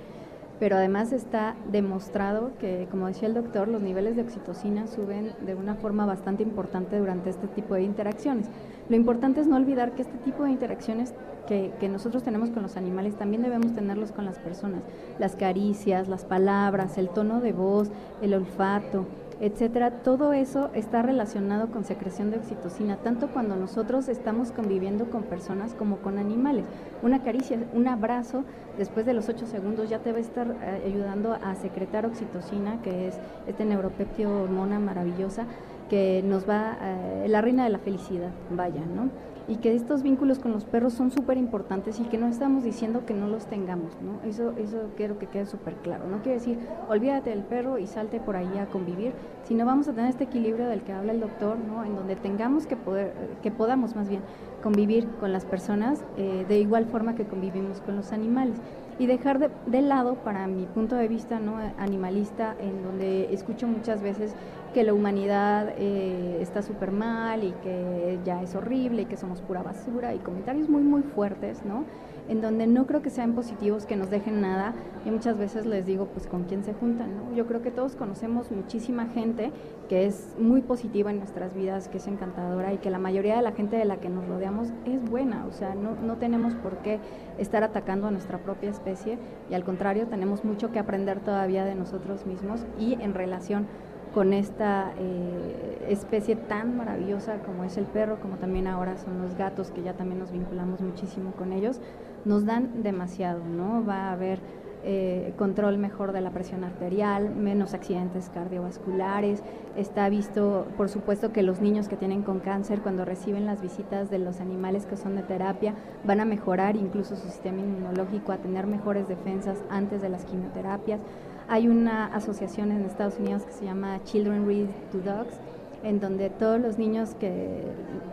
pero además está demostrado que, como decía el doctor, los niveles de oxitocina suben de una forma bastante importante durante este tipo de interacciones. Lo importante es no olvidar que este tipo de interacciones que, que, nosotros tenemos con los animales también debemos tenerlos con las personas. Las caricias, las palabras, el tono de voz, el olfato, etcétera, todo eso está relacionado con secreción de oxitocina, tanto cuando nosotros estamos conviviendo con personas como con animales. Una caricia, un abrazo, después de los ocho segundos ya te va a estar eh, ayudando a secretar oxitocina, que es este neuropéptido hormona maravillosa que nos va, eh, la reina de la felicidad, vaya, ¿no? Y que estos vínculos con los perros son súper importantes y que no estamos diciendo que no los tengamos, ¿no? Eso, eso quiero que quede súper claro. No quiere decir, olvídate del perro y salte por ahí a convivir, sino vamos a tener este equilibrio del que habla el doctor, ¿no? En donde tengamos que poder, que podamos más bien convivir con las personas eh, de igual forma que convivimos con los animales y dejar de, de, lado, para mi punto de vista no animalista, en donde escucho muchas veces que la humanidad eh, está súper mal y que ya es horrible y que somos pura basura y comentarios muy muy fuertes, ¿no? En donde no creo que sean positivos, que nos dejen nada. Y muchas veces les digo, pues con quién se juntan, ¿no? Yo creo que todos conocemos muchísima gente que es muy positiva en nuestras vidas, que es encantadora y que la mayoría de la gente de la que nos rodeamos es buena. O sea, no, no tenemos por qué estar atacando a nuestra propia especie y al contrario, tenemos mucho que aprender todavía de nosotros mismos y en relación con esta eh, especie tan maravillosa como es el perro, como también ahora son los gatos, que ya también nos vinculamos muchísimo con ellos, nos dan demasiado, ¿no? Va a haber eh, control mejor de la presión arterial, menos accidentes cardiovasculares. Está visto, por supuesto, que los niños que tienen con cáncer, cuando reciben las visitas de los animales que son de terapia, van a mejorar incluso su sistema inmunológico, a tener mejores defensas antes de las quimioterapias. Hay una asociación en Estados Unidos que se llama Children Read to Dogs, en donde todos los niños que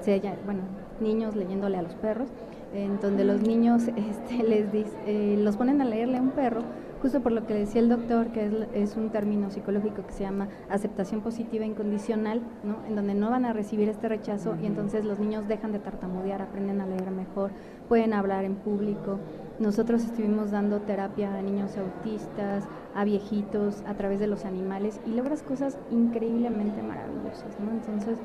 se bueno, niños leyéndole a los perros, en donde los niños este, les dice, eh, los ponen a leerle a un perro, justo por lo que decía el doctor, que es, es, un término psicológico que se llama aceptación positiva incondicional, ¿no? en donde no van a recibir este rechazo y entonces los niños dejan de tartamudear, aprenden a leer mejor, pueden hablar en público. Nosotros estuvimos dando terapia a niños autistas, a viejitos, a través de los animales y logras cosas increíblemente maravillosas, ¿no? Entonces,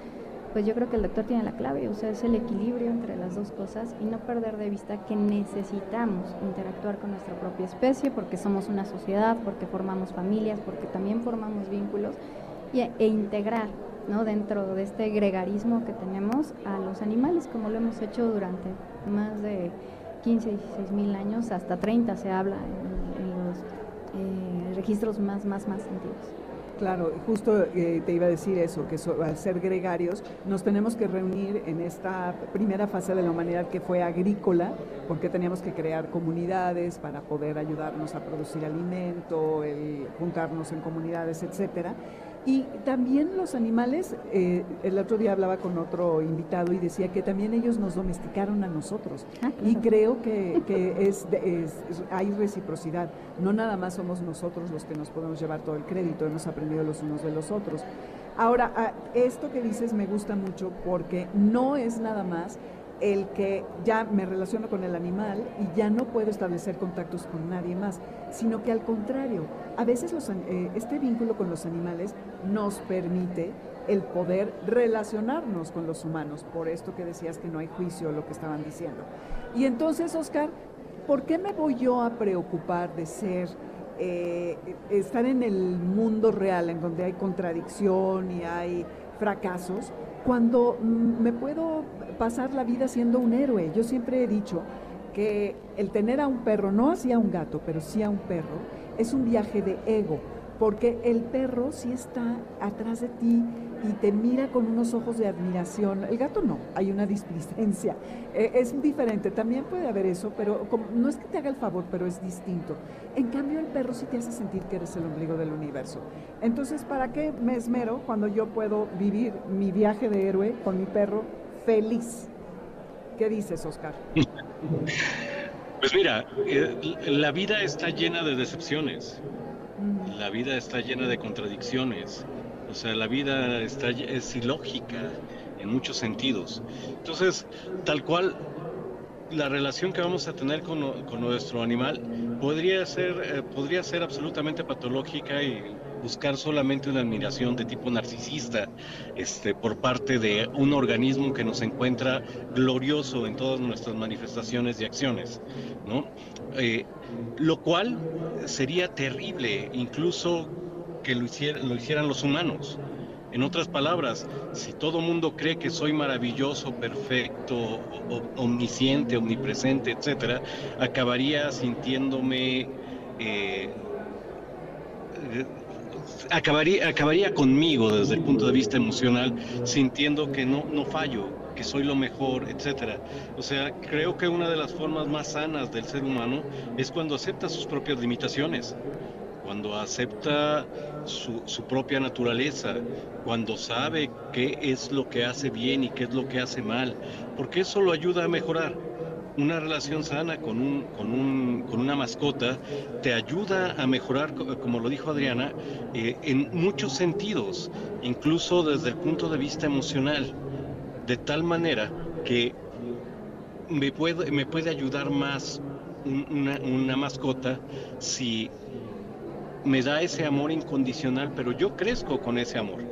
pues yo creo que el doctor tiene la clave, o sea, es el equilibrio entre las dos cosas y no perder de vista que necesitamos interactuar con nuestra propia especie porque somos una sociedad, porque formamos familias, porque también formamos vínculos y, e integrar ¿no? dentro de este gregarismo que tenemos a los animales, como lo hemos hecho durante más de 15, 16 mil años, hasta 30 se habla en, los eh, registros más, más, más antiguos. Claro, justo eh, te iba a decir eso, que al ser gregarios nos tenemos que reunir en esta primera fase de la humanidad que fue agrícola, porque teníamos que crear comunidades para poder ayudarnos a producir alimento, juntarnos en comunidades, etcétera. Y también los animales, eh, el otro día hablaba con otro invitado y decía que también ellos nos domesticaron a nosotros. Ah, y creo que, es, hay reciprocidad. No nada más somos nosotros los que nos podemos llevar todo el crédito, hemos aprendido los unos de los otros. Ahora, esto que dices me gusta mucho porque no es nada más el que ya me relaciono con el animal y ya no puedo establecer contactos con nadie más, sino que al contrario, a veces eh, este vínculo con los animales nos permite el poder relacionarnos con los humanos, por esto que decías que no hay juicio, lo que estaban diciendo. Y entonces, Oscar, ¿por qué me voy yo a preocupar de ser, eh, estar en el mundo real, en donde hay contradicción y hay fracasos, cuando mm, me puedo pasar la vida siendo un héroe. Yo siempre he dicho que el tener a un perro, no así a un gato, pero sí a un perro, es un viaje de ego, porque el perro sí está atrás de ti y te mira con unos ojos de admiración. El gato no, hay una displicencia. Eh, es diferente, también puede haber eso, pero no es que te haga el favor, pero es distinto. En cambio, el perro sí te hace sentir que eres el ombligo del universo. Entonces, ¿para qué me esmero cuando yo puedo vivir mi viaje de héroe con mi perro feliz? ¿Qué dices, Oscar? Pues mira, eh, la vida está llena de decepciones. La vida está llena de contradicciones. O sea, la vida está, es ilógica en muchos sentidos. Entonces, tal cual, la relación que vamos a tener con, nuestro animal podría ser, eh, podría ser absolutamente patológica y buscar solamente una admiración de tipo narcisista este, por parte de un organismo que nos encuentra glorioso en todas nuestras manifestaciones y acciones, ¿no? Eh, lo cual sería terrible, incluso que lo, hicieran los humanos. En otras palabras, si todo mundo cree que soy maravilloso, perfecto, omnisciente, omnipresente, etcétera, acabaría sintiéndome eh, acabaría, acabaría conmigo desde el punto de vista emocional, sintiendo que no, no fallo, que soy lo mejor, etcétera. O sea, creo que una de las formas más sanas del ser humano es cuando acepta sus propias limitaciones, cuando acepta su, su propia naturaleza, cuando sabe qué es lo que hace bien y qué es lo que hace mal, porque eso lo ayuda a mejorar. Una relación sana con, un, con, un, con una mascota te ayuda a mejorar, como lo dijo Adriana, eh, en muchos sentidos, incluso desde el punto de vista emocional, de tal manera que me puede, me puede ayudar más una, una mascota si me da ese amor incondicional, pero yo crezco con ese amor.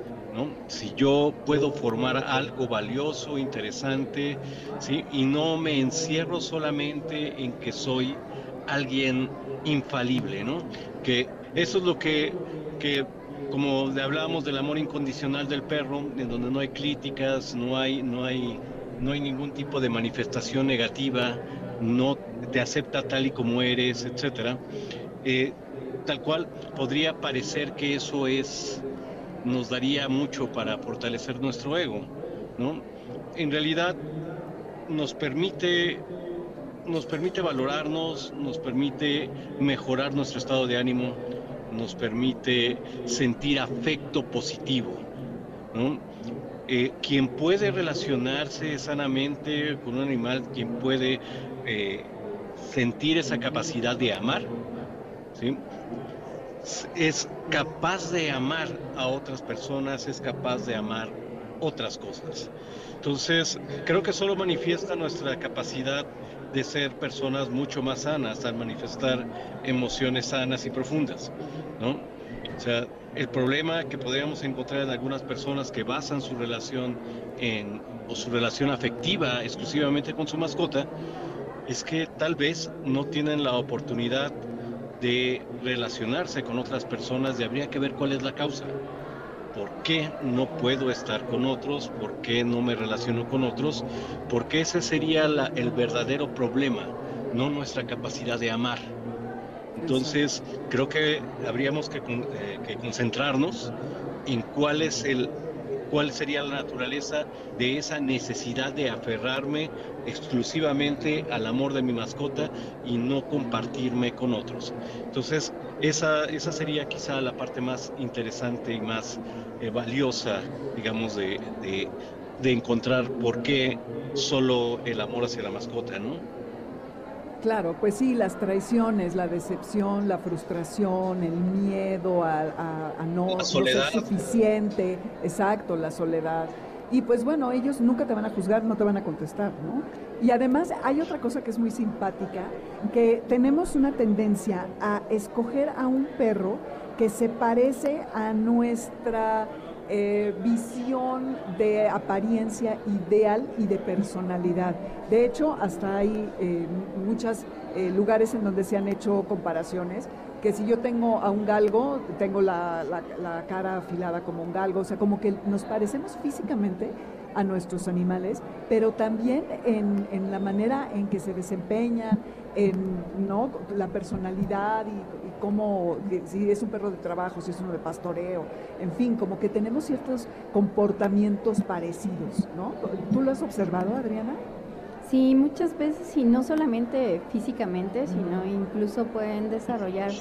Si yo puedo formar algo valioso, interesante, ¿sí? Y no me encierro solamente en que soy alguien infalible, ¿no? Que eso es lo que, que como le hablábamos del amor incondicional del perro, en donde no hay críticas, no hay, no hay, no hay ningún tipo de manifestación negativa, no te acepta tal y como eres, etcétera. Eh, tal cual podría parecer que eso es nos daría mucho para fortalecer nuestro ego, ¿no? En realidad nos permite nos permite valorarnos, nos permite mejorar nuestro estado de ánimo, nos permite sentir afecto positivo. ¿no? Eh, quien puede relacionarse sanamente con un animal, quien puede eh, sentir esa capacidad de amar, es capaz de amar a otras personas, es capaz de amar otras cosas. Entonces, creo que solo manifiesta nuestra capacidad de ser personas mucho más sanas al manifestar emociones sanas y profundas, ¿no? O sea, el problema que podríamos encontrar en algunas personas que basan su relación en, o su relación afectiva exclusivamente con su mascota es que tal vez no tienen la oportunidad de relacionarse con otras personas y habría que ver cuál es la causa. ¿Por qué no puedo estar con otros? ¿Por qué no me relaciono con otros? Porque ese sería el verdadero problema, no nuestra capacidad de amar. Entonces, creo que habríamos que, eh, que concentrarnos en cuál es el cuál sería la naturaleza de esa necesidad de aferrarme exclusivamente al amor de mi mascota y no compartirme con otros. Entonces, esa, esa sería quizá la parte más interesante y más eh, valiosa, digamos, de, de encontrar por qué solo el amor hacia la mascota, ¿no? Claro, pues sí, las traiciones, la decepción, la frustración, el miedo a, no, ser suficiente, exacto, la soledad. Y pues bueno, ellos nunca te van a juzgar, no te van a contestar, ¿no? Y además hay otra cosa que es muy simpática, que tenemos una tendencia a escoger a un perro que se parece a nuestra eh, visión de apariencia ideal y de personalidad. De hecho, hasta hay eh, muchos eh, lugares en donde se han hecho comparaciones, que si yo tengo a un galgo, tengo la, cara afilada como un galgo, o sea, como que nos parecemos físicamente a nuestros animales, pero también en, en la manera en que se desempeñan, en ¿no? la personalidad y, cómo, si es un perro de trabajo, si es uno de pastoreo, en fin, como que tenemos ciertos comportamientos parecidos, ¿no? ¿Tú lo has observado, Adriana? Sí, muchas veces, y no solamente físicamente, sino incluso pueden desarrollar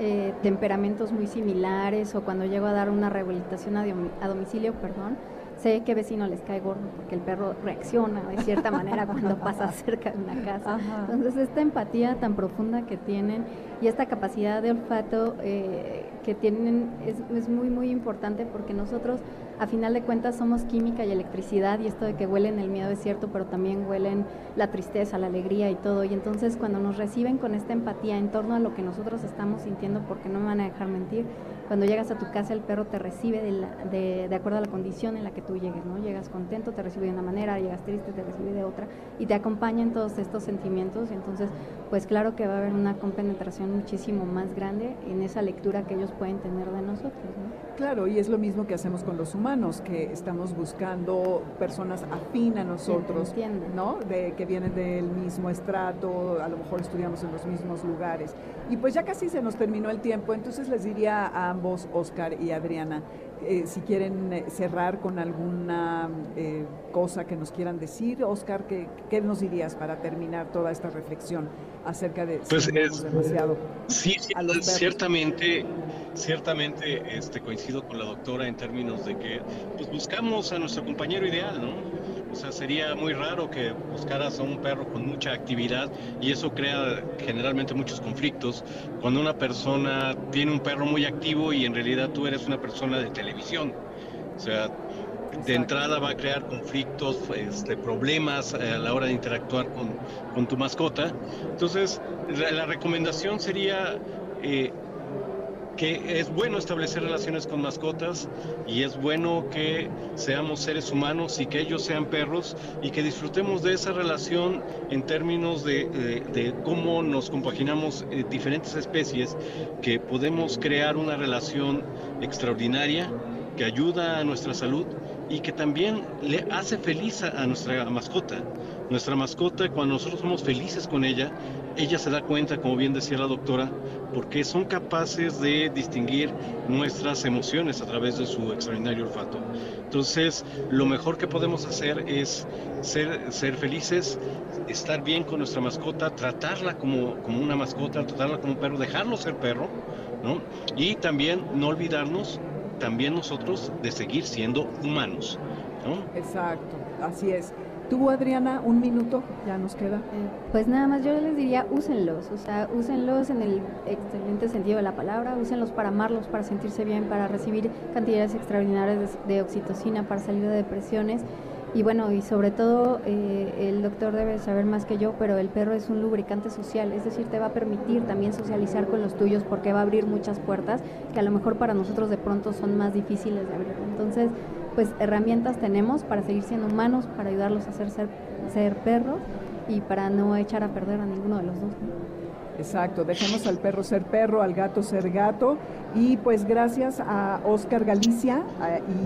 eh, temperamentos muy similares o cuando llego a dar una rehabilitación a, domicilio, perdón, sé que vecino les cae gordo porque el perro reacciona de cierta manera cuando pasa cerca de una casa. Entonces, esta empatía tan profunda que tienen y esta capacidad de olfato, eh, que tienen, es, es, muy, muy importante porque nosotros a final de cuentas somos química y electricidad y esto de que huelen el miedo es cierto, pero también huelen la tristeza, la alegría y todo. Y entonces cuando nos reciben con esta empatía en torno a lo que nosotros estamos sintiendo, porque no me van a dejar mentir, cuando llegas a tu casa el perro te recibe de, de, acuerdo a la condición en la que tú llegues, ¿no? Llegas contento, te recibe de una manera, llegas triste, te recibe de otra y te acompaña en todos estos sentimientos y entonces pues claro que va a haber una compenetración muchísimo más grande en esa lectura que ellos pueden tener de nosotros, ¿no? Claro, y es lo mismo que hacemos con los humanos, que estamos buscando personas afín a nosotros, ¿no? De, que vienen del mismo estrato, a lo mejor estudiamos en los mismos lugares. Y pues ya casi se nos terminó el tiempo, entonces les diría a ambos, Oscar y Adriana, eh, si quieren eh, cerrar con alguna eh, cosa que nos quieran decir. Oscar, ¿qué, ¿qué, nos dirías para terminar toda esta reflexión acerca de pues es, demasiado? Sí, ciertamente, ciertamente este, coincido con la doctora en términos de que pues, buscamos a nuestro compañero ideal, ¿no? O sea, sería muy raro que buscaras a un perro con mucha actividad y eso crea generalmente muchos conflictos. Cuando una persona tiene un perro muy activo y en realidad tú eres una persona de televisión. O sea, de entrada va a crear conflictos, este, problemas eh, a la hora de interactuar con, con tu mascota. Entonces, la recomendación sería eh, que es bueno establecer relaciones con mascotas y es bueno que seamos seres humanos y que ellos sean perros y que disfrutemos de esa relación en términos de, cómo nos compaginamos eh, diferentes especies, que podemos crear una relación extraordinaria que ayuda a nuestra salud y que también le hace feliz a nuestra mascota. Nuestra mascota, cuando nosotros somos felices con ella, ella se da cuenta, como bien decía la doctora, porque son capaces de distinguir nuestras emociones a través de su extraordinario olfato. Entonces, lo mejor que podemos hacer es ser, ser felices, estar bien con nuestra mascota, tratarla como, como una mascota, tratarla como un perro, dejarlo ser perro, ¿no? Y también no olvidarnos, también nosotros, de seguir siendo humanos. ¿no? Exacto, así es. Tú, Adriana, un minuto, ya nos queda. Pues nada más yo les diría, úsenlos, o sea, úsenlos en el excelente sentido de la palabra, úsenlos para amarlos, para sentirse bien, para recibir cantidades extraordinarias de, oxitocina, para salir de depresiones. Y bueno, y sobre todo eh, el doctor debe saber más que yo, pero el perro es un lubricante social, es decir, te va a permitir también socializar con los tuyos porque va a abrir muchas puertas que a lo mejor para nosotros de pronto son más difíciles de abrir. Entonces, pues herramientas tenemos para seguir siendo humanos, para ayudarlos a ser, ser, perros y para no echar a perder a ninguno de los dos. Exacto, dejemos al perro ser perro, al gato ser gato y pues gracias a Oscar Galicia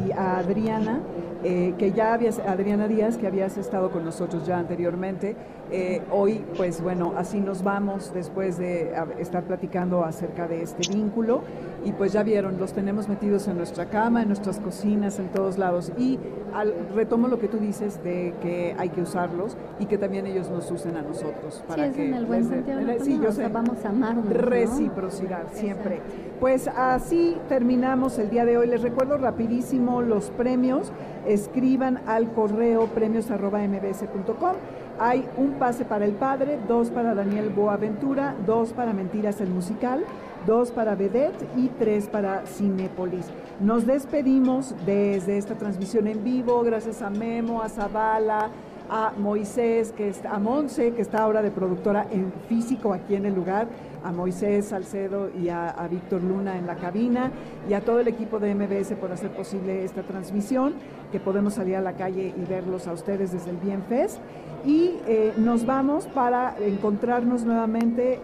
y a Adriana, eh, que ya habías, Adriana Díaz, que habías estado con nosotros ya anteriormente. Eh, hoy, pues bueno, así nos vamos después de estar platicando acerca de este vínculo. Y pues ya vieron, los tenemos metidos en nuestra cama, en nuestras cocinas, en todos lados. Y al, retomo lo que tú dices de que hay que usarlos y que también ellos nos usen a nosotros. Para que en el buen sentido. sí, yo sé, vamos a amarnos. Reciprocidad, siempre. Pues así terminamos el día de hoy. Les recuerdo rapidísimo los premios. Escriban al correo premios.mbs.com. Hay un pase para el padre, dos para Daniel Boaventura, dos para Mentiras el musical, dos para Vedette y tres para Cinépolis. Nos despedimos desde esta transmisión en vivo, gracias a Memo, a Zavala, a Moisés, que está, a Monse, que está ahora de productora en físico aquí en el lugar, a Moisés Salcedo y a, Víctor Luna en la cabina y a todo el equipo de MBS por hacer posible esta transmisión, que podemos salir a la calle y verlos a ustedes desde el Bienfest. Y eh, nos vamos para encontrarnos nuevamente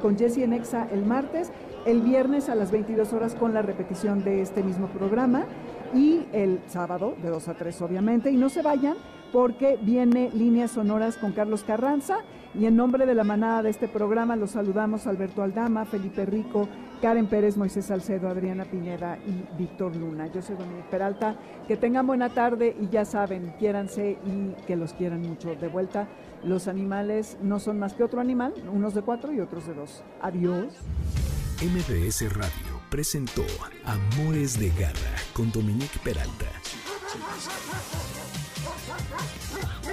con Jesse en Exa el martes, el viernes a las 22 horas con la repetición de este mismo programa y el sábado de 2 a 3 obviamente. Y no se vayan porque viene Líneas Sonoras con Carlos Carranza y en nombre de la manada de este programa los saludamos Alberto Aldama, Felipe Rico, Karen Pérez, Moisés Salcedo, Adriana Piñeda y Víctor Luna. Yo soy Dominique Peralta. Que tengan buena tarde y ya saben, quiéranse y que los quieran mucho. De vuelta, los animales no son más que otro animal, unos de cuatro y otros de dos. Adiós. MBS Radio presentó Amores de Garra con Dominique Peralta.